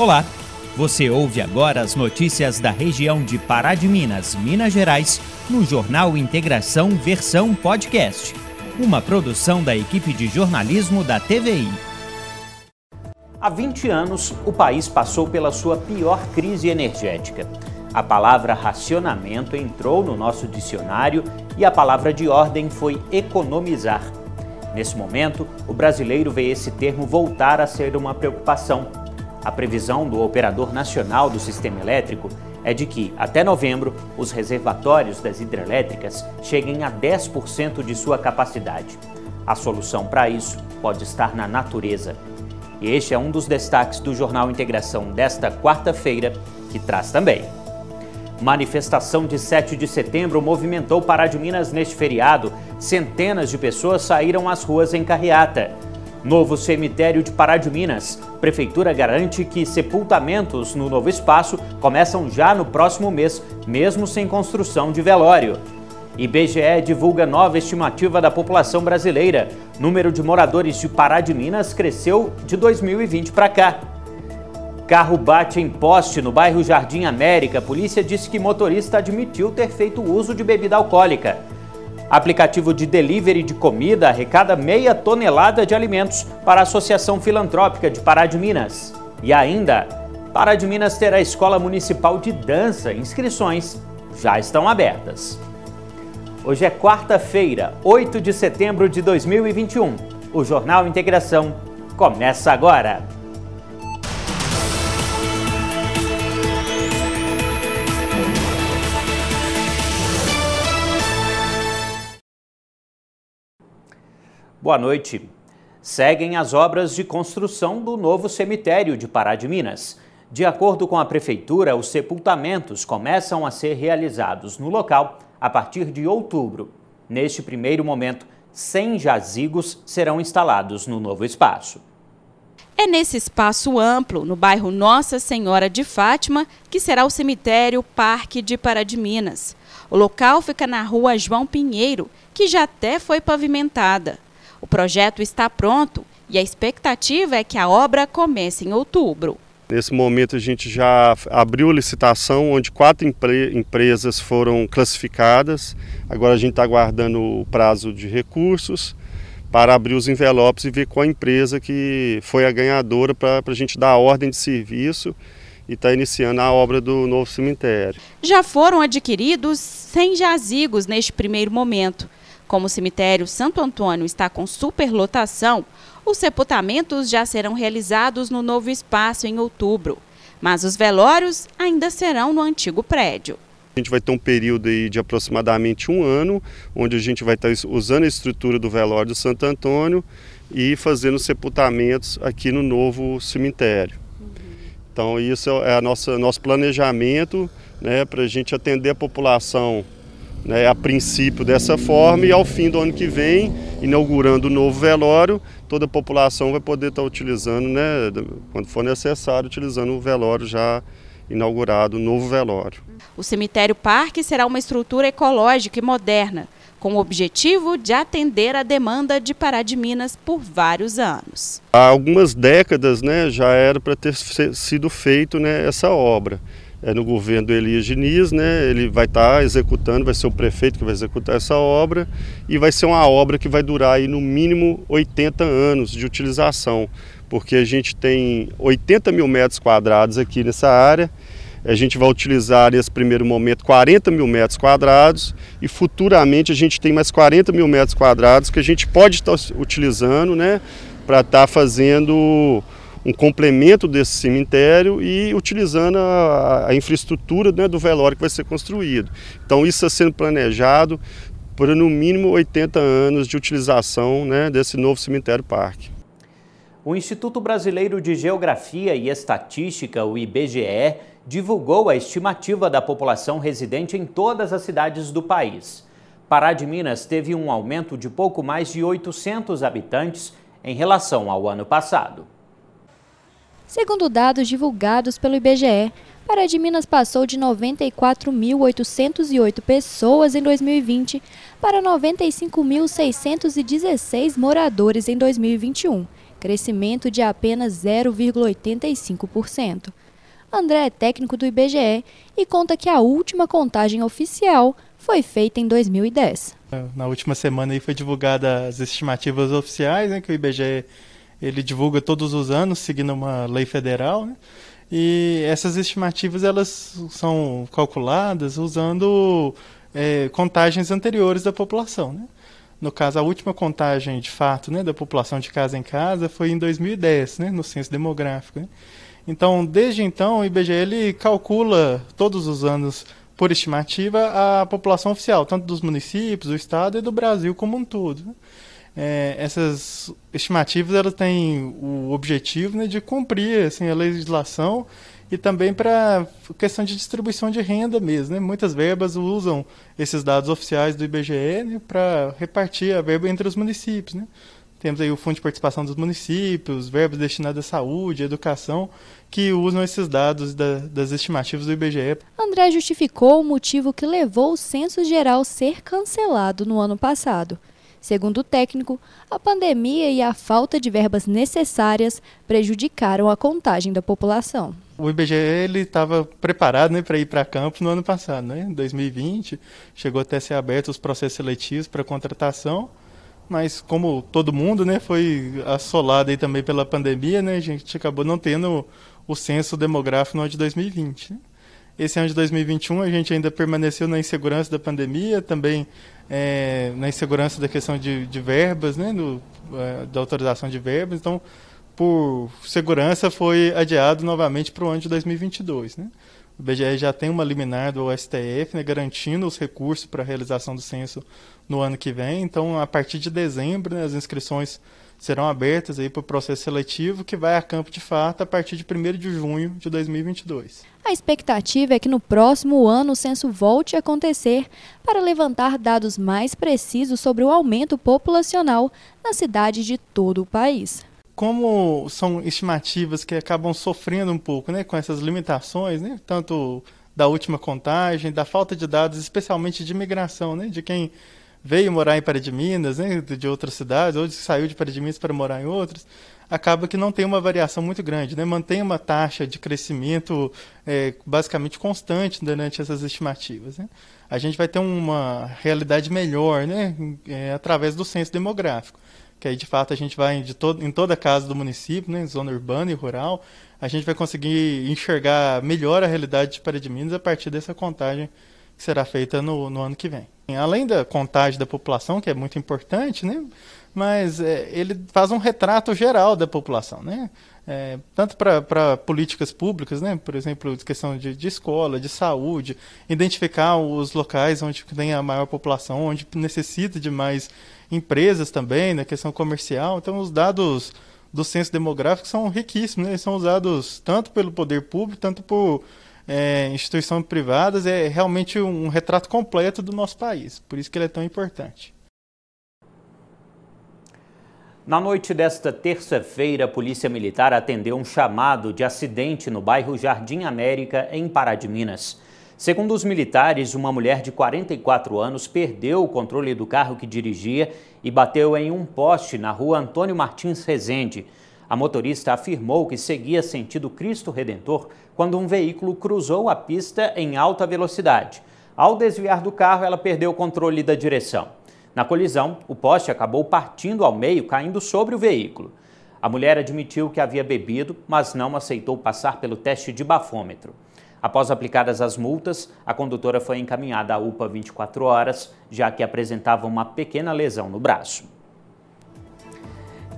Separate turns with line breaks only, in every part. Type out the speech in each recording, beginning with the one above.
Olá, você ouve agora as notícias da região de Pará de Minas, Minas Gerais, no Jornal Integração Versão Podcast, uma produção da equipe de jornalismo da TVI. Há 20 anos, o país passou pela sua pior crise energética. A palavra racionamento entrou no nosso dicionário e a palavra de ordem foi economizar. Nesse momento, o brasileiro vê esse termo voltar a ser uma preocupação a previsão do Operador Nacional do Sistema Elétrico é de que, até novembro, os reservatórios das hidrelétricas cheguem a 10% de sua capacidade. A solução para isso pode estar na natureza. E este é um dos destaques do Jornal Integração desta quarta-feira, que traz também. Manifestação de 7 de setembro movimentou Pará de Minas neste feriado. Centenas de pessoas saíram às ruas em carreata. Novo cemitério de Pará de Minas. Prefeitura garante que sepultamentos no novo espaço começam já no próximo mês, mesmo sem construção de velório. IBGE divulga nova estimativa da população brasileira. Número de moradores de Pará de Minas cresceu de 2020 para cá. Carro bate em poste no bairro Jardim América. polícia disse que motorista admitiu ter feito uso de bebida alcoólica. Aplicativo de delivery de comida arrecada meia tonelada de alimentos para a Associação Filantrópica de Pará de Minas. E ainda, Pará de Minas terá Escola Municipal de Dança. Inscrições já estão abertas. Hoje é quarta-feira, 8 de setembro de 2021. O Jornal Integração começa agora. Boa noite. Seguem as obras de construção do novo cemitério de Pará de Minas. De acordo com a Prefeitura, os sepultamentos começam a ser realizados no local a partir de outubro. Neste primeiro momento, 100 jazigos serão instalados no novo espaço.
É nesse espaço amplo, no bairro Nossa Senhora de Fátima, que será o cemitério Parque de Pará de Minas. O local fica na rua João Pinheiro, que já até foi pavimentada. O projeto está pronto e a expectativa é que a obra comece em outubro.
Nesse momento a gente já abriu licitação, onde quatro empre empresas foram classificadas. Agora a gente está aguardando o prazo de recursos para abrir os envelopes e ver qual empresa que foi a ganhadora para a gente dar a ordem de serviço e está iniciando a obra do novo cemitério.
Já foram adquiridos 100 jazigos neste primeiro momento. Como o cemitério Santo Antônio está com superlotação, os sepultamentos já serão realizados no novo espaço em outubro, mas os velórios ainda serão no antigo prédio.
A gente vai ter um período aí de aproximadamente um ano, onde a gente vai estar usando a estrutura do velório do Santo Antônio e fazendo sepultamentos aqui no novo cemitério. Então isso é o nosso planejamento né, para a gente atender a população né, a princípio dessa forma e ao fim do ano que vem, inaugurando o novo velório, toda a população vai poder estar utilizando, né, quando for necessário, utilizando o velório já inaugurado, o novo velório.
O cemitério parque será uma estrutura ecológica e moderna, com o objetivo de atender a demanda de Pará de Minas por vários anos.
Há algumas décadas né, já era para ter sido feito né, essa obra é, no governo do Elias Diniz, né? Ele vai estar tá executando, vai ser o prefeito que vai executar essa obra e vai ser uma obra que vai durar aí no mínimo 80 anos de utilização, porque a gente tem 80 mil metros quadrados aqui nessa área. A gente vai utilizar nesse primeiro momento 40 mil metros quadrados e futuramente a gente tem mais 40 mil metros quadrados que a gente pode estar utilizando, né, para estar tá fazendo um complemento desse cemitério e utilizando a, a infraestrutura né, do velório que vai ser construído. Então isso está sendo planejado por no mínimo 80 anos de utilização né, desse novo cemitério parque.
O Instituto Brasileiro de Geografia e Estatística, o IBGE, divulgou a estimativa da população residente em todas as cidades do país. Pará de Minas teve um aumento de pouco mais de 800 habitantes em relação ao ano passado.
Segundo dados divulgados pelo IBGE, Pará de Minas passou de 94.808 pessoas em 2020 para 95.616 moradores em 2021. crescimento de apenas 0,85%. André é técnico do IBGE e conta que a última contagem oficial foi feita em 2010.
Na última semana aí foi divulgada as estimativas oficiais, né, que o IBGE ele divulga todos os anos, seguindo uma lei federal, né? E essas estimativas elas são calculadas usando é, contagens anteriores da população, né? No caso, a última contagem de fato né, da população de casa em casa foi em 2010, né, no censo demográfico. Né? Então, desde então, o IBGE ele calcula todos os anos, por estimativa, a população oficial, tanto dos municípios, do estado e do Brasil como um todo. Né? É, essas estimativas elas têm o objetivo né, de cumprir assim, a legislação e também para questão de distribuição de renda mesmo. Né? Muitas verbas usam esses dados oficiais do IBGE né, para repartir a verba entre os municípios. Né? Temos aí o Fundo de Participação dos Municípios, verbas destinadas à saúde, à educação, que usam esses dados da, das estimativas do IBGE.
André justificou o motivo que levou o Censo Geral ser cancelado no ano passado. Segundo o técnico, a pandemia e a falta de verbas necessárias prejudicaram a contagem da população.
O IBGE estava preparado né, para ir para campo no ano passado, né? Em 2020, chegou até a ser aberto os processos seletivos para contratação, mas como todo mundo, né, foi assolado aí também pela pandemia, né, a gente acabou não tendo o censo demográfico no ano de 2020. Né? Esse ano de 2021 a gente ainda permaneceu na insegurança da pandemia, também é, na insegurança da questão de, de verbas, né, do, é, da autorização de verbas. Então, por segurança, foi adiado novamente para o ano de 2022. Né? O BGE já tem uma liminar do STF né, garantindo os recursos para a realização do censo no ano que vem. Então, a partir de dezembro, né, as inscrições serão abertas aí para o processo seletivo que vai a campo de fato a partir de 1 de junho de 2022.
A expectativa é que no próximo ano o censo volte a acontecer para levantar dados mais precisos sobre o aumento populacional na cidade de todo o país.
Como são estimativas que acabam sofrendo um pouco né, com essas limitações, né, tanto da última contagem, da falta de dados, especialmente de imigração, né, de quem veio morar em Pará de Minas, né, de outras cidades, ou saiu de Pará de Minas para morar em outras, acaba que não tem uma variação muito grande, né? mantém uma taxa de crescimento é, basicamente constante durante essas estimativas. Né? A gente vai ter uma realidade melhor né? É, através do censo demográfico, que aí de fato a gente vai de em toda casa do município, né? zona urbana e rural, a gente vai conseguir enxergar melhor a realidade de Pará de Minas a partir dessa contagem que será feita no, no ano que vem. Além da contagem da população, que é muito importante, né? mas é, ele faz um retrato geral da população, né? É, tanto para políticas públicas, né? por exemplo, questão de, de, escola, de saúde, identificar os locais onde tem a maior população, onde necessita de mais empresas também, na né? questão comercial. Então, os dados do censo demográfico são riquíssimos, né? são usados tanto pelo poder público, tanto por é, instituições privadas, é realmente um retrato completo do nosso país. Por isso que ele é tão importante.
Na noite desta terça-feira, a Polícia Militar atendeu um chamado de acidente no bairro Jardim América, em Pará de Minas. Segundo os militares, uma mulher de 44 anos perdeu o controle do carro que dirigia e bateu em um poste na rua Antônio Martins Rezende. A motorista afirmou que seguia sentido Cristo Redentor quando um veículo cruzou a pista em alta velocidade. Ao desviar do carro, ela perdeu o controle da direção. Na colisão, o poste acabou partindo ao meio, caindo sobre o veículo. A mulher admitiu que havia bebido, mas não aceitou passar pelo teste de bafômetro. Após aplicadas as multas, a condutora foi encaminhada à UPA 24 horas, já que apresentava uma pequena lesão no braço.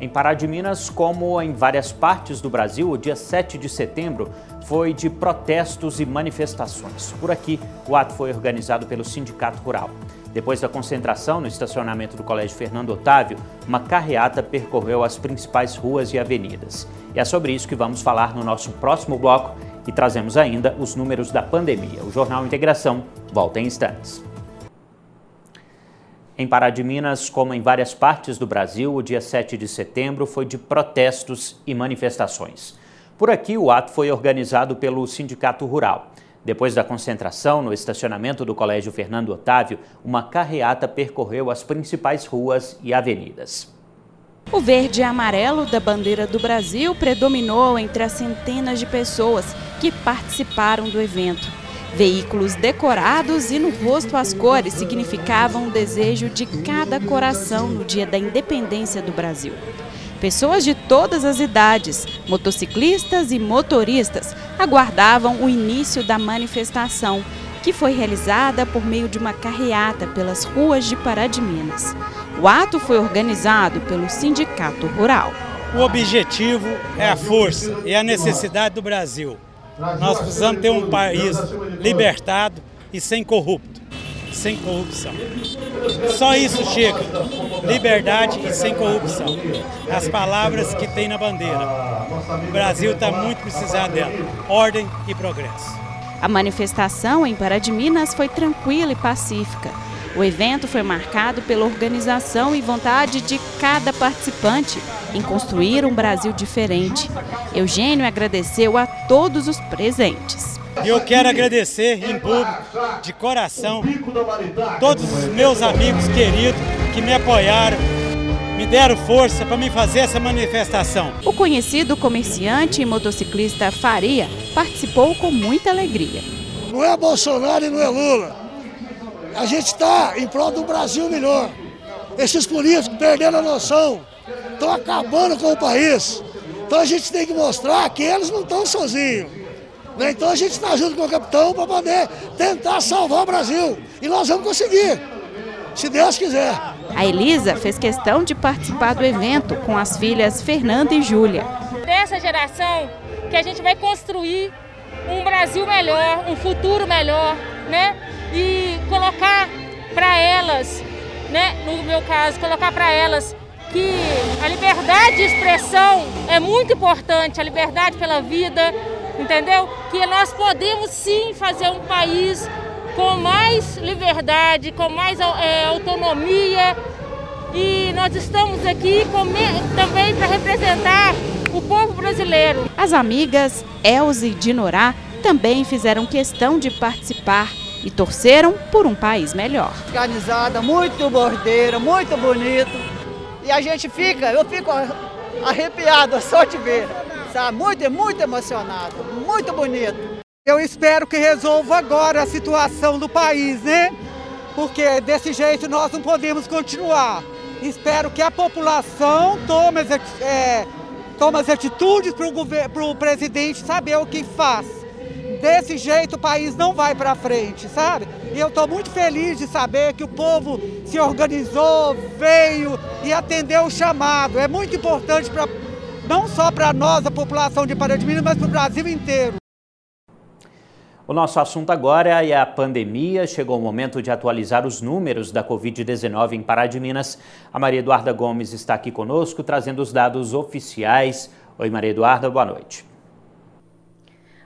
Em Pará de Minas, como em várias partes do Brasil, o dia 7 de setembro foi de protestos e manifestações. Por aqui, o ato foi organizado pelo Sindicato Rural. Depois da concentração no estacionamento do Colégio Fernando Otávio, uma carreata percorreu as principais ruas e avenidas. E é sobre isso que vamos falar no nosso próximo bloco e trazemos ainda os números da pandemia. O Jornal Integração volta em instantes. Em Pará de Minas, como em várias partes do Brasil, o dia 7 de setembro foi de protestos e manifestações. Por aqui, o ato foi organizado pelo Sindicato Rural. Depois da concentração no estacionamento do Colégio Fernando Otávio, uma carreata percorreu as principais ruas e avenidas.
O verde e amarelo da bandeira do Brasil predominou entre as centenas de pessoas que participaram do evento. Veículos decorados e no rosto as cores significavam o desejo de cada coração no dia da independência do Brasil. Pessoas de todas as idades, motociclistas e motoristas, aguardavam o início da manifestação, que foi realizada por meio de uma carreata pelas ruas de Pará de Minas. O ato foi organizado pelo Sindicato Rural.
O objetivo é a força e a necessidade do Brasil. Nós precisamos ter um país libertado e sem corrupto, sem corrupção. Só isso chega. Liberdade e sem corrupção. As palavras que tem na bandeira. O Brasil está muito precisado dela. Ordem e progresso.
A manifestação em Pará de Minas foi tranquila e pacífica. O evento foi marcado pela organização e vontade de cada participante em construir um Brasil diferente. Eugênio agradeceu a todos os presentes.
Eu quero agradecer em público, de coração, todos os meus amigos queridos que me apoiaram, me deram força para me fazer essa manifestação.
O conhecido comerciante e motociclista Faria participou com muita alegria.
Não é Bolsonaro e não é Lula. A gente está em prol do Brasil melhor. Esses políticos perdendo a noção, estão acabando com o país. Então a gente tem que mostrar que eles não estão sozinhos. Né? Então a gente está junto com o capitão para poder tentar salvar o Brasil. E nós vamos conseguir, se Deus quiser.
A Elisa fez questão de participar do evento com as filhas Fernanda e Júlia.
Dessa geração que a gente vai construir um Brasil melhor, um futuro melhor, né? E colocar para elas, né? No meu caso, colocar para elas que a liberdade de expressão é muito importante, a liberdade pela vida, entendeu? Que nós podemos sim fazer um país com mais liberdade, com mais é, autonomia. E nós estamos aqui também para representar o povo brasileiro.
As amigas Elze e Dinorá também fizeram questão de participar e torceram por um país melhor.
Organizada, muito bordeira, muito bonito. E a gente fica, eu fico arrepiado só de ver, sabe? Muito, muito emocionado, muito bonito.
Eu espero que resolva agora a situação do país, né? Porque desse jeito nós não podemos continuar. Espero que a população tome as, é, tome as atitudes para o presidente saber o que faz. Desse jeito o país não vai para frente, sabe? E eu estou muito feliz de saber que o povo se organizou, veio e atendeu o chamado. É muito importante para não só para nós, a população de Pará de Minas, mas para o Brasil inteiro.
O nosso assunto agora é a pandemia. Chegou o momento de atualizar os números da Covid-19 em Pará de Minas. A Maria Eduarda Gomes está aqui conosco, trazendo os dados oficiais. Oi, Maria Eduarda, boa noite.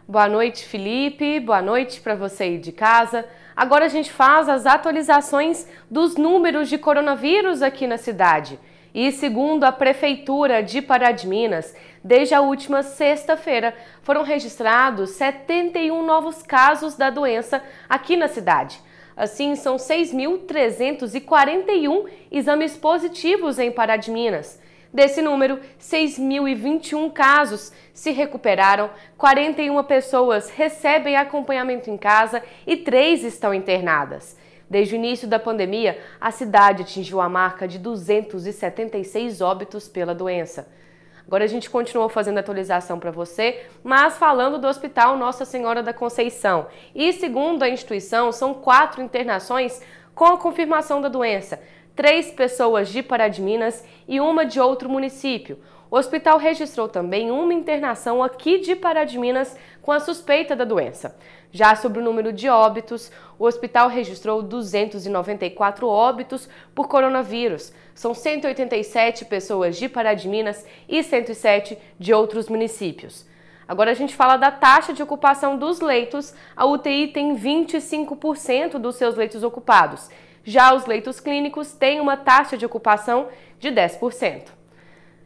Boa noite, Felipe. Boa noite para você aí de casa. Agora a gente faz as atualizações dos números de coronavírus aqui na cidade. E segundo a Prefeitura de Pará de Minas, desde a última sexta-feira foram registrados 71 novos casos da doença aqui na cidade. Assim, são 6.341 exames positivos em Pará de Minas. Desse número, 6.021 casos se recuperaram, 41 pessoas recebem acompanhamento em casa e 3 estão internadas. Desde o início da pandemia, a cidade atingiu a marca de 276 óbitos pela doença. Agora a gente continua fazendo atualização para você, mas falando do Hospital Nossa Senhora da Conceição. E segundo a instituição, são quatro internações com a confirmação da doença. Três pessoas de Pará de Minas e uma de outro município. O hospital registrou também uma internação aqui de Pará de Minas com a suspeita da doença. Já sobre o número de óbitos, o hospital registrou 294 óbitos por coronavírus. São 187 pessoas de Pará de Minas e 107 de outros municípios. Agora a gente fala da taxa de ocupação dos leitos. A UTI tem 25% dos seus leitos ocupados. Já os leitos clínicos têm uma taxa de ocupação de 10%.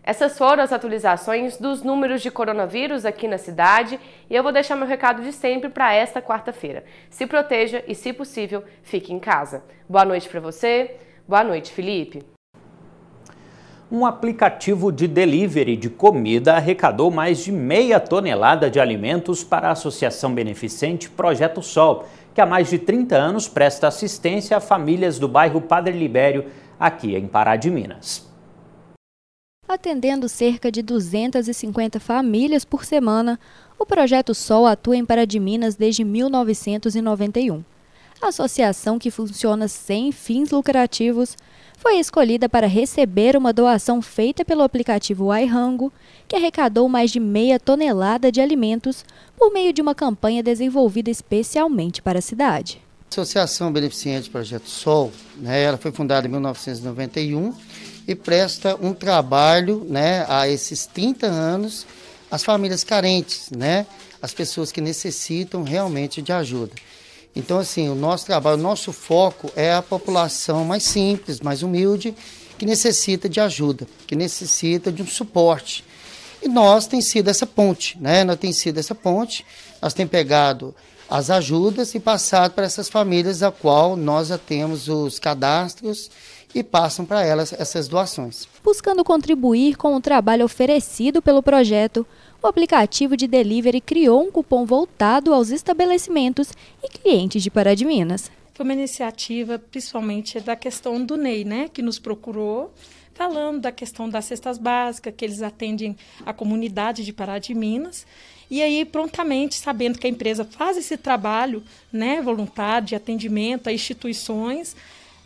Essas foram as atualizações dos números de coronavírus aqui na cidade e eu vou deixar meu recado de sempre para esta quarta-feira. Se proteja e, se possível, fique em casa. Boa noite para você. Boa noite, Felipe.
Um aplicativo de delivery de comida arrecadou mais de meia tonelada de alimentos para a Associação Beneficente Projeto Sol, que há mais de 30 anos presta assistência a famílias do bairro Padre Libério, aqui em Pará de Minas.
Atendendo cerca de 250 famílias por semana, o Projeto Sol atua em Pará de Minas desde 1991. A associação, que funciona sem fins lucrativos, foi escolhida para receber uma doação feita pelo aplicativo iRango, que arrecadou mais de meia tonelada de alimentos por meio de uma campanha desenvolvida especialmente para a cidade.
A Associação Beneficente Projeto Sol, né, ela foi fundada em 1991 e presta um trabalho né, há esses 30 anos às famílias carentes, né, as pessoas que necessitam realmente de ajuda. Então, assim, o nosso trabalho, o nosso foco é a população mais simples, mais humilde, que necessita de ajuda, que necessita de um suporte. E nós tem sido essa ponte, né? Nós tem sido essa ponte, nós temos pegado as ajudas e passado para essas famílias a qual nós já temos os cadastros e passam para elas essas doações.
Buscando contribuir com o trabalho oferecido pelo projeto, o aplicativo de delivery criou um cupom voltado aos estabelecimentos e clientes de Pará de Minas.
Foi uma iniciativa, principalmente, da questão do Ney, né, que nos procurou, falando da questão das cestas básicas, que eles atendem a comunidade de Pará de Minas. E aí, prontamente, sabendo que a empresa faz esse trabalho né, voluntário de atendimento a instituições,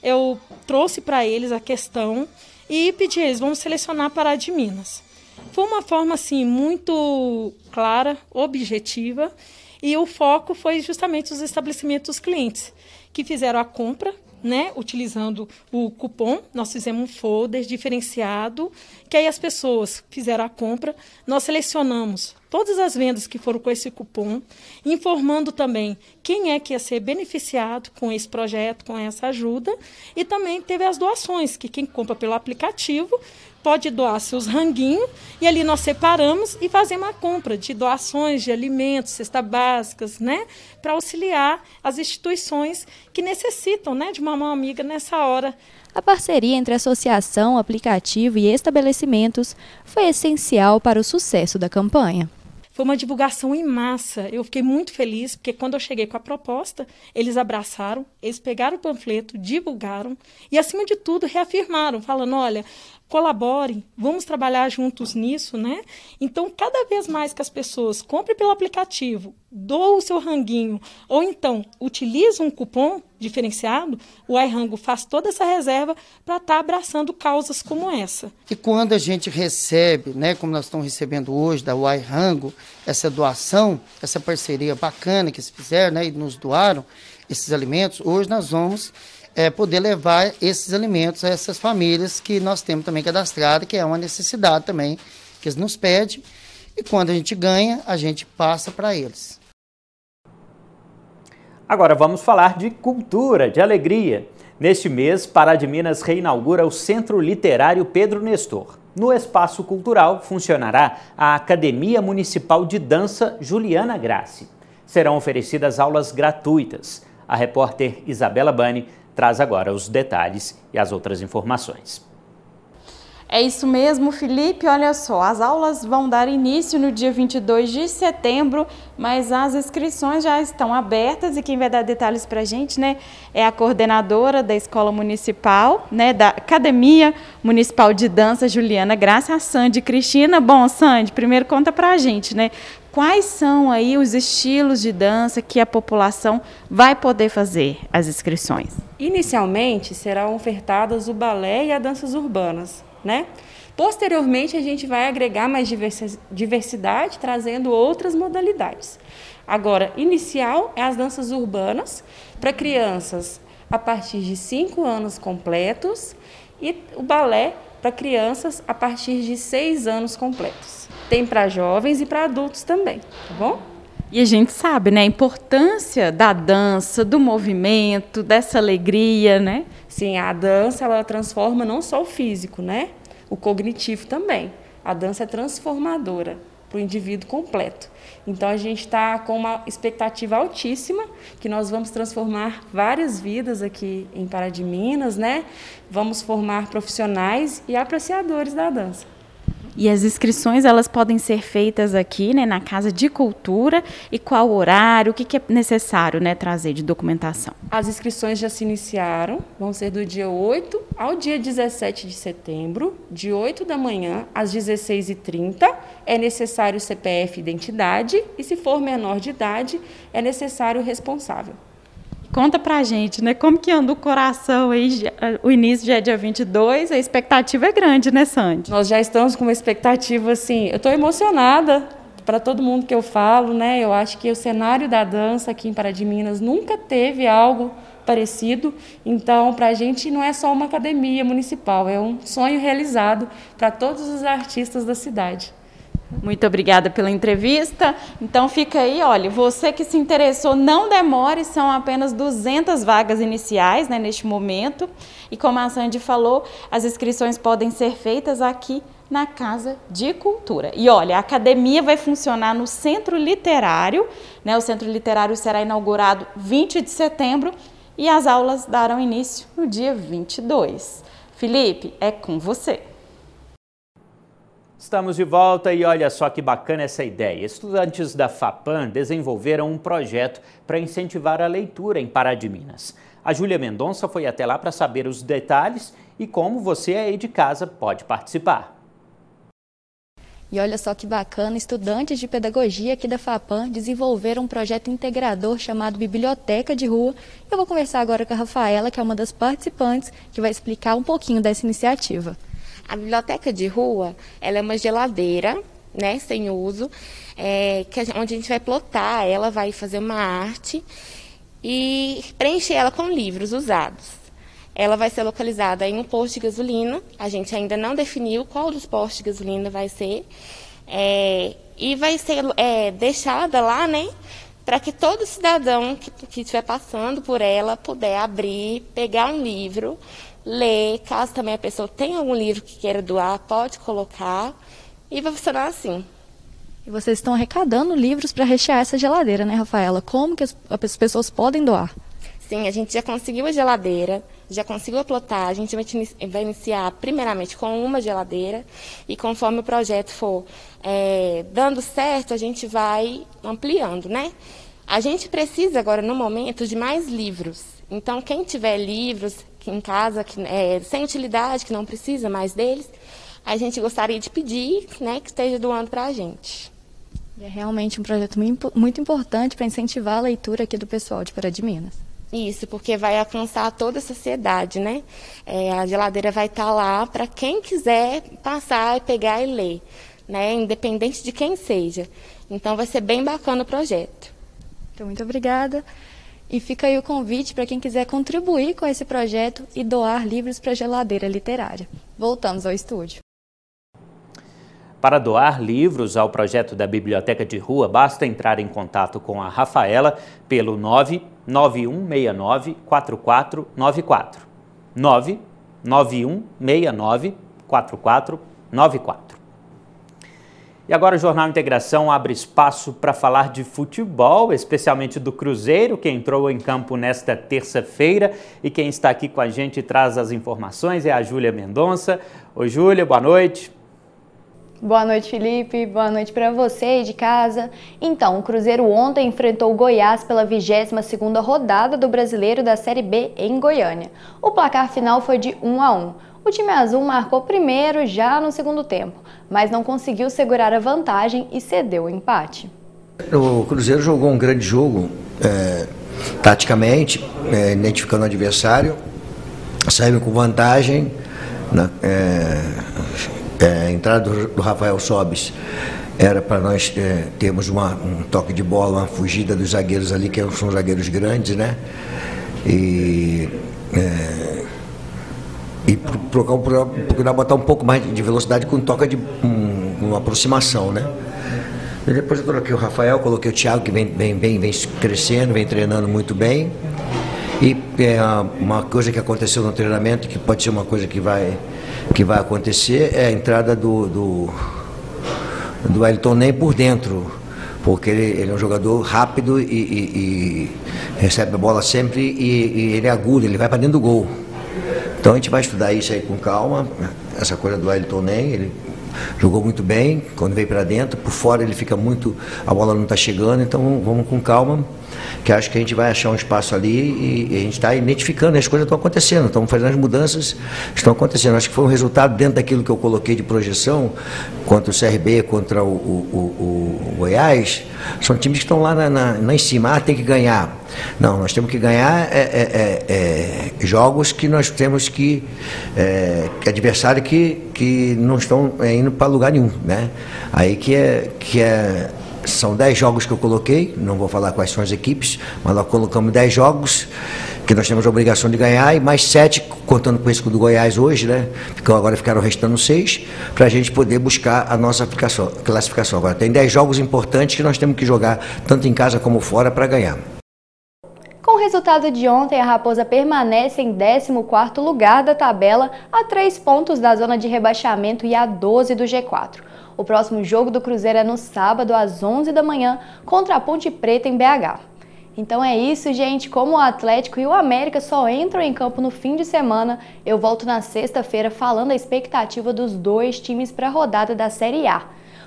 eu trouxe para eles a questão e pedi a eles, vamos selecionar Pará de Minas. Foi uma forma assim muito clara, objetiva, e o foco foi justamente os estabelecimentos clientes que fizeram a compra né, utilizando o cupom, nós fizemos um folder diferenciado, que aí as pessoas fizeram a compra, nós selecionamos todas as vendas que foram com esse cupom, informando também quem é que ia ser beneficiado com esse projeto, com essa ajuda, e também teve as doações, que quem compra pelo aplicativo pode doar seus ranguinhos e ali nós separamos e fazemos a compra de doações de alimentos, cestas básicas, né, para auxiliar as instituições que necessitam, né, de uma mão amiga nessa hora.
A parceria entre associação, aplicativo e estabelecimentos foi essencial para o sucesso da campanha.
Foi uma divulgação em massa. Eu fiquei muito feliz, porque quando eu cheguei com a proposta, eles abraçaram, eles pegaram o panfleto, divulgaram e, acima de tudo, reafirmaram, falando: olha, colaborem, vamos trabalhar juntos nisso, né? Então, cada vez mais que as pessoas comprem pelo aplicativo, doam o seu ranguinho, ou então utilizam um cupom diferenciado, o iRango faz toda essa reserva para estar tá abraçando causas como essa.
E quando a gente recebe, né, como nós estamos recebendo hoje da iRango, essa doação, essa parceria bacana que eles fizeram, né, e nos doaram esses alimentos, hoje nós vamos é, poder levar esses alimentos a essas famílias que nós temos também cadastrado, que é uma necessidade também que eles nos pedem. E quando a gente ganha, a gente passa para eles.
Agora vamos falar de cultura, de alegria. Neste mês, Pará de Minas reinaugura o Centro Literário Pedro Nestor. No espaço cultural funcionará a Academia Municipal de Dança Juliana Grassi. Serão oferecidas aulas gratuitas. A repórter Isabela Bani traz agora os detalhes e as outras informações.
É isso mesmo, Felipe. Olha só, as aulas vão dar início no dia 22 de setembro, mas as inscrições já estão abertas e quem vai dar detalhes para a gente, né, é a coordenadora da Escola Municipal, né, da Academia Municipal de Dança, Juliana Graça, a Sandy Cristina. Bom, Sandy, primeiro conta para a gente, né, quais são aí os estilos de dança que a população vai poder fazer as inscrições?
Inicialmente serão ofertadas o balé e as danças urbanas, né? Posteriormente a gente vai agregar mais diversidade, trazendo outras modalidades. Agora, inicial é as danças urbanas para crianças a partir de 5 anos completos e o balé para crianças a partir de 6 anos completos. Tem para jovens e para adultos também, tá bom?
E a gente sabe, né, a importância da dança, do movimento, dessa alegria, né?
Sim, a dança ela transforma não só o físico, né? O cognitivo também. A dança é transformadora, para o indivíduo completo. Então a gente está com uma expectativa altíssima que nós vamos transformar várias vidas aqui em Pará de Minas, né? Vamos formar profissionais e apreciadores da dança.
E as inscrições elas podem ser feitas aqui, né, na Casa de Cultura. E qual horário? O que, que é necessário, né, trazer de documentação?
As inscrições já se iniciaram, vão ser do dia 8 ao dia 17 de setembro, de 8 da manhã às 16h30. É necessário CPF identidade e, se for menor de idade, é necessário responsável.
Conta pra gente, né? Como que anda o coração aí? O início já é dia 22, a expectativa é grande, né, Sandy?
Nós já estamos com uma expectativa, assim, eu estou emocionada para todo mundo que eu falo, né? Eu acho que o cenário da dança aqui em Pará de Minas nunca teve algo parecido. Então, para a gente não é só uma academia municipal, é um sonho realizado para todos os artistas da cidade.
Muito obrigada pela entrevista. Então fica aí, olha, você que se interessou, não demore, são apenas 200 vagas iniciais né, neste momento. E como a Sandy falou, as inscrições podem ser feitas aqui na Casa de Cultura. E olha, a academia vai funcionar no Centro Literário, né? O Centro Literário será inaugurado 20 de setembro e as aulas darão início no dia 22. Felipe, é com você.
Estamos de volta e olha só que bacana essa ideia. Estudantes da FAPAM desenvolveram um projeto para incentivar a leitura em Pará de Minas. A Júlia Mendonça foi até lá para saber os detalhes e como você aí de casa pode participar.
E olha só que bacana, estudantes de pedagogia aqui da FAPAM desenvolveram um projeto integrador chamado Biblioteca de Rua. Eu vou conversar agora com a Rafaela, que é uma das participantes, que vai explicar um pouquinho dessa iniciativa.
A biblioteca de rua, ela é uma geladeira, né, sem uso, é, que a, onde a gente vai plotar ela, vai fazer uma arte e preencher ela com livros usados. Ela vai ser localizada em um posto de gasolina. A gente ainda não definiu qual dos postos de gasolina vai ser. É, e vai ser é, deixada lá, né? Para que todo cidadão que, que estiver passando por ela puder abrir, pegar um livro, ler. Caso também a pessoa tenha algum livro que queira doar, pode colocar. E vai funcionar assim.
E vocês estão arrecadando livros para rechear essa geladeira, né, Rafaela? Como que as, as, pessoas podem doar?
Sim, a gente já conseguiu a geladeira, já conseguiu a plotagem, a gente vai, vai iniciar primeiramente com uma geladeira e conforme o projeto for é, dando certo, a gente vai ampliando, né? A gente precisa agora, no momento, de mais livros. Então, quem tiver livros, em casa que, é, sem utilidade, que não precisa mais deles, a gente gostaria de pedir né, que esteja doando para a gente.
É realmente um projeto muito importante para incentivar a leitura aqui do pessoal de Pará de Minas.
Isso, porque vai alcançar toda a sociedade, né? É, a geladeira vai estar tá lá para quem quiser passar, pegar e ler, né? Independente de quem seja. Então vai ser bem bacana o projeto.
Então, muito obrigada. E fica aí o convite para quem quiser contribuir com esse projeto e doar livros para a geladeira literária. Voltamos ao estúdio.
Para doar livros ao projeto da Biblioteca de Rua, basta entrar em contato com a Rafaela pelo 99169 4494. 99169 4494. E agora o Jornal Integração abre espaço para falar de futebol, especialmente do Cruzeiro, que entrou em campo nesta terça-feira. E quem está aqui com a gente traz as informações é a Júlia Mendonça. Oi, Júlia, boa noite.
Boa noite, Felipe. Boa noite para você aí de casa. Então, o Cruzeiro ontem enfrentou o Goiás pela 22ª rodada do Brasileiro da Série B em Goiânia. O placar final foi de 1 a 1. O time azul marcou primeiro já no segundo tempo, mas não conseguiu segurar a vantagem e cedeu o empate.
O Cruzeiro jogou um grande jogo, é, taticamente, é, identificando o adversário, saiu com vantagem. Né, é, é, a entrada do, do Rafael Sobis era para nós é, termos uma, um toque de bola, uma fugida dos zagueiros ali, que são zagueiros grandes, né? E é, e procurar, procurar botar um pouco mais de velocidade com toca de um, uma aproximação, né? E depois eu coloquei o Rafael, coloquei o Thiago, que vem, vem, vem, vem crescendo, vem treinando muito bem. E é uma coisa que aconteceu no treinamento, que pode ser uma coisa que vai, que vai acontecer, é a entrada do, do, do Elton Nem por dentro, porque ele, ele, é um jogador rápido e, e, e recebe a bola sempre e, e, ele é agudo, ele vai para dentro do gol. Então a gente vai estudar isso aí com calma, essa coisa do Elton Nem, ele jogou muito bem quando veio para dentro, por fora ele fica muito, a bola não está chegando, então vamos com calma que acho que a gente vai achar um espaço ali e, e a gente está identificando, as coisas estão acontecendo, estamos fazendo as mudanças, estão acontecendo. Acho que foi um resultado dentro daquilo que eu coloquei de projeção contra o CRB, contra o, o, o, o Goiás. São times que estão lá, na, na, lá em cima, ah, tem que ganhar. Não, nós temos que ganhar é, é, é, é jogos que nós temos que. É, adversário que, que não estão é, indo para lugar nenhum. Né? Aí que é. Que é são 10 jogos que eu coloquei, não vou falar quais são as equipes, mas nós colocamos 10 jogos que nós temos a obrigação de ganhar e mais 7, contando com esse do Goiás hoje, né? Então agora ficaram restando 6, para a gente poder buscar a nossa classificação. Agora tem 10 jogos importantes que nós temos que jogar, tanto em casa como fora, para ganhar.
Resultado de ontem, a Raposa permanece em 14º lugar da tabela, a 3 pontos da zona de rebaixamento e a 12 do G4. O próximo jogo do Cruzeiro é no sábado, às 11 da manhã, contra a Ponte Preta em BH. Então é isso, gente. Como o Atlético e o América só entram em campo no fim de semana, eu volto na sexta-feira falando a expectativa dos dois times para a rodada da Série A.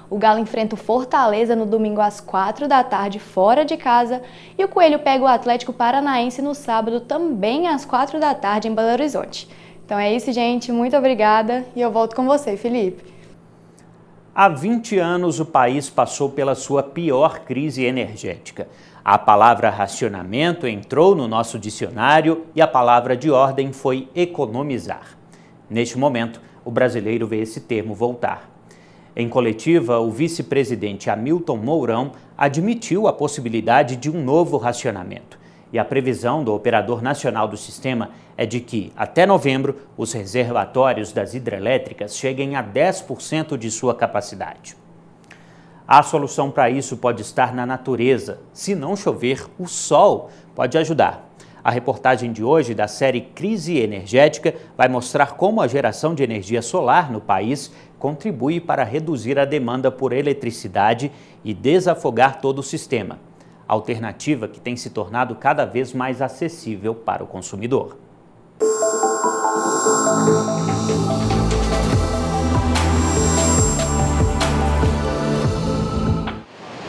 O Galo enfrenta o Fortaleza no domingo às 4 da tarde, fora de casa, e o Coelho pega o Atlético Paranaense no sábado, também às 4 da tarde, em Belo Horizonte. Então é isso, gente. Muito obrigada e eu volto com você, Felipe.
Há 20 anos, o país passou pela sua pior crise energética. A palavra racionamento entrou no nosso dicionário e a palavra de ordem foi economizar. Neste momento, o brasileiro vê esse termo voltar. Em coletiva, o vice-presidente Hamilton Mourão admitiu a possibilidade de um novo racionamento. E a previsão do Operador Nacional do Sistema é de que, até novembro, os reservatórios das hidrelétricas cheguem a 10% de sua capacidade. A solução para isso pode estar na natureza. Se não chover, o sol pode ajudar. A reportagem de hoje da série Crise Energética vai mostrar como a geração de energia solar no país contribui para reduzir a demanda por eletricidade e desafogar todo o sistema alternativa que tem se tornado cada vez mais acessível para o consumidor.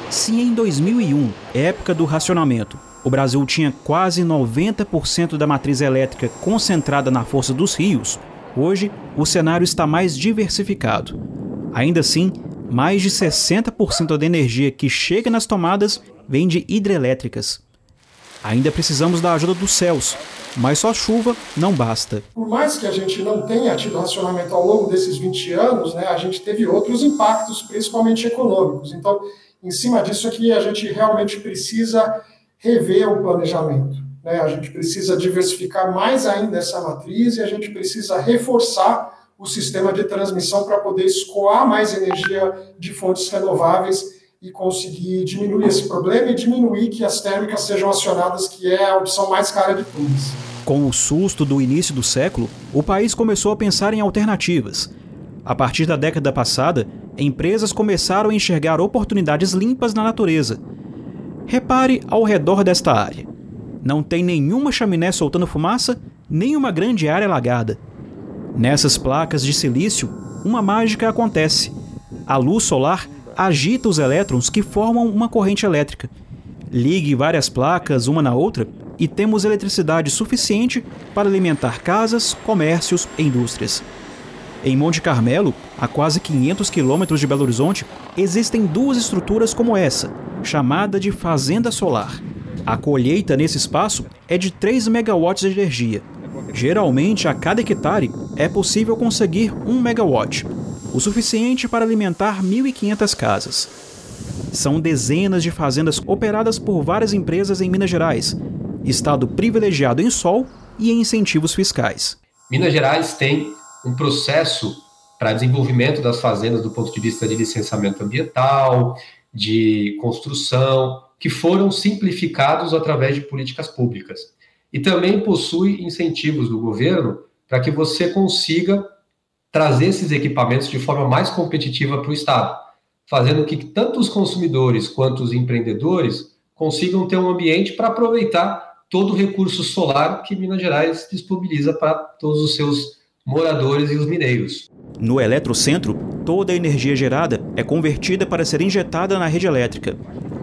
Se em 2001, época do racionamento, o Brasil tinha quase 90% da matriz elétrica concentrada na força dos rios, hoje o cenário está mais diversificado. Ainda assim, mais de 60% da energia que chega nas tomadas vem de hidrelétricas. Ainda precisamos da ajuda dos céus, mas só chuva não basta.
Por mais que a gente não tenha tido racionamento ao longo desses 20 anos, né, a gente teve outros impactos, principalmente econômicos. Então, em cima disso aqui, a gente realmente precisa rever o planejamento. Né? A gente precisa diversificar mais ainda essa matriz e a gente precisa reforçar o sistema de transmissão para poder escoar mais energia de fontes renováveis e conseguir diminuir esse problema e diminuir que as térmicas sejam acionadas, que é a opção mais cara de todas.
Com o susto do início do século, o país começou a pensar em alternativas. A partir da década passada, empresas começaram a enxergar oportunidades limpas na natureza. Repare ao redor desta área. Não tem nenhuma chaminé soltando fumaça, nem uma grande área alagada. Nessas placas de silício, uma mágica acontece. A luz solar agita os elétrons que formam uma corrente elétrica. Ligue várias placas uma na outra e temos eletricidade suficiente para alimentar casas, comércios e indústrias. Em Monte Carmelo, a quase 500 quilômetros de Belo Horizonte, existem duas estruturas como essa, chamada de Fazenda Solar. A colheita nesse espaço é de 3 megawatts de energia. Geralmente, a cada hectare é possível conseguir 1 megawatt, o suficiente para alimentar 1.500 casas. São dezenas de fazendas operadas por várias empresas em Minas Gerais, estado privilegiado em sol e em incentivos fiscais.
Minas Gerais tem um processo para desenvolvimento das fazendas do ponto de vista de licenciamento ambiental, de construção, que foram simplificados através de políticas públicas. E também possui incentivos do governo para que você consiga trazer esses equipamentos de forma mais competitiva para o Estado. fazendo que tanto os consumidores quanto os empreendedores consigam ter um ambiente para aproveitar todo o recurso solar que Minas Gerais disponibiliza para todos os seus moradores e os mineiros.
No eletrocentro, toda a energia gerada é convertida para ser injetada na rede elétrica.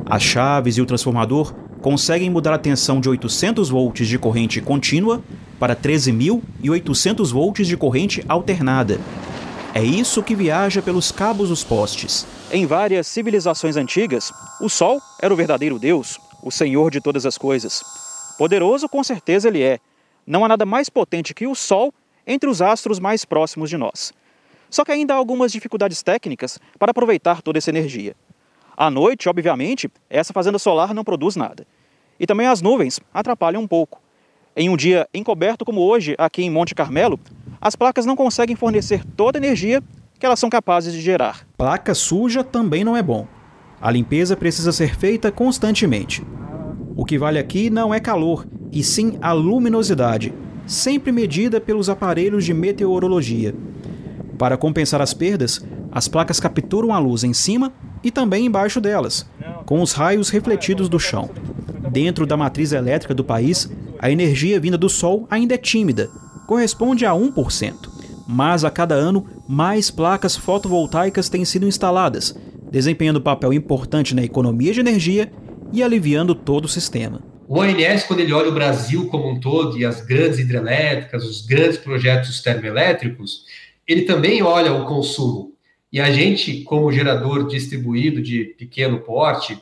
As chaves e o transformador conseguem mudar a tensão de 800 volts de corrente contínua para 13.800 volts de corrente alternada. É isso que viaja pelos cabos dos postes. Em várias civilizações antigas, o Sol era o verdadeiro Deus, o Senhor de todas as coisas. Poderoso, com certeza, ele é. Não há nada mais potente que o Sol entre os astros mais próximos de nós. Só que ainda há algumas dificuldades técnicas para aproveitar toda essa energia. À noite, obviamente, essa fazenda solar não produz nada. E também as nuvens atrapalham um pouco. Em um dia encoberto como hoje, aqui em Monte Carmelo, as placas não conseguem fornecer toda a energia que elas são capazes de gerar. Placa suja também não é bom. A limpeza precisa ser feita constantemente. O que vale aqui não é calor, e sim a luminosidade, sempre medida pelos aparelhos de meteorologia. Para compensar as perdas, as placas capturam a luz em cima e também embaixo delas, com os raios refletidos do chão. Dentro da matriz elétrica do país, a energia vinda do Sol ainda é tímida, corresponde a 1%. Mas a cada ano, mais placas fotovoltaicas têm sido instaladas, desempenhando papel importante na economia de energia e aliviando todo o sistema.
O ONS, quando ele olha o Brasil como um todo e as grandes hidrelétricas, os grandes projetos termoelétricos, ele também olha o consumo. E a gente, como gerador distribuído de pequeno porte,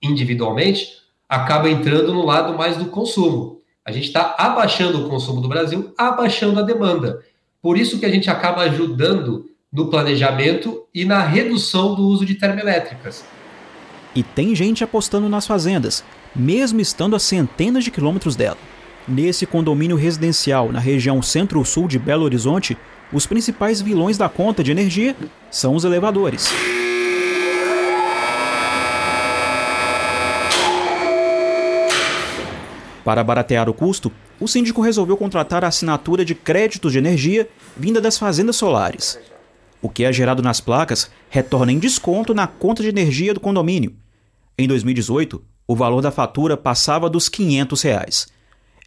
individualmente, acaba entrando no lado mais do consumo. A gente está abaixando o consumo do Brasil, abaixando a demanda. Por isso que a gente acaba ajudando no planejamento e na redução do uso de termoelétricas.
E tem gente apostando nas fazendas, mesmo estando a centenas de quilômetros dela. Nesse condomínio residencial na região centro-sul de Belo Horizonte, os principais vilões da conta de energia são os elevadores. Para baratear o custo, o síndico resolveu contratar a assinatura de créditos de energia vinda das fazendas solares. O que é gerado nas placas retorna em desconto na conta de energia do condomínio. Em 2018, o valor da fatura passava dos 500 reais.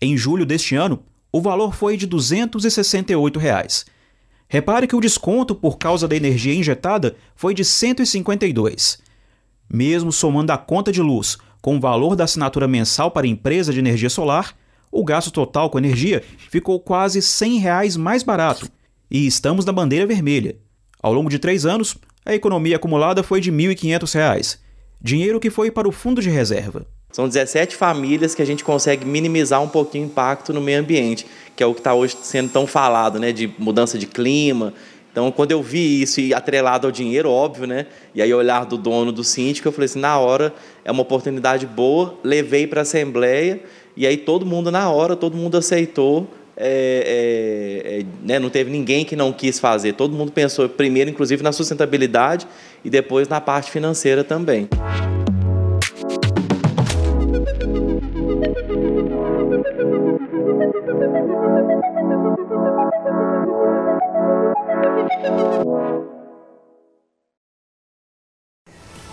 Em julho deste ano, o valor foi de 268 reais. Repare que o desconto por causa da energia injetada foi de 152. Mesmo somando a conta de luz com o valor da assinatura mensal para empresa de energia solar, o gasto total com energia ficou quase 100 reais mais barato. E estamos na bandeira vermelha. Ao longo de três anos, a economia acumulada foi de R$ 1.500, dinheiro que foi para o fundo de reserva.
São 17 famílias que a gente consegue minimizar um pouquinho o impacto no meio ambiente, que é o que está hoje sendo tão falado, né, de mudança de clima. Então, quando eu vi isso e atrelado ao dinheiro, óbvio, né, e aí olhar do dono, do síndico, eu falei assim, na hora é uma oportunidade boa, levei para a assembleia e aí todo mundo na hora, todo mundo aceitou. É, é, é, né, não teve ninguém que não quis fazer. Todo mundo pensou primeiro, inclusive, na sustentabilidade e depois na parte financeira também.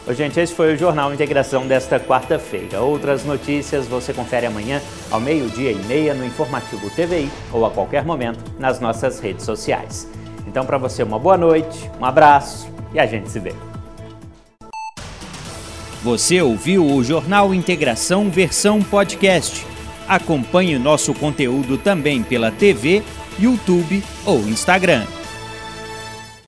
Ô, gente, esse foi o Jornal Integração desta quarta-feira. Outras notícias você confere amanhã ao meio-dia e meia no Informativo TVI ou a qualquer momento nas nossas redes sociais. Então, para você, uma boa noite, um abraço e a gente se vê. Você ouviu o Jornal Integração versão podcast. Acompanhe nosso conteúdo também pela TV, YouTube ou Instagram.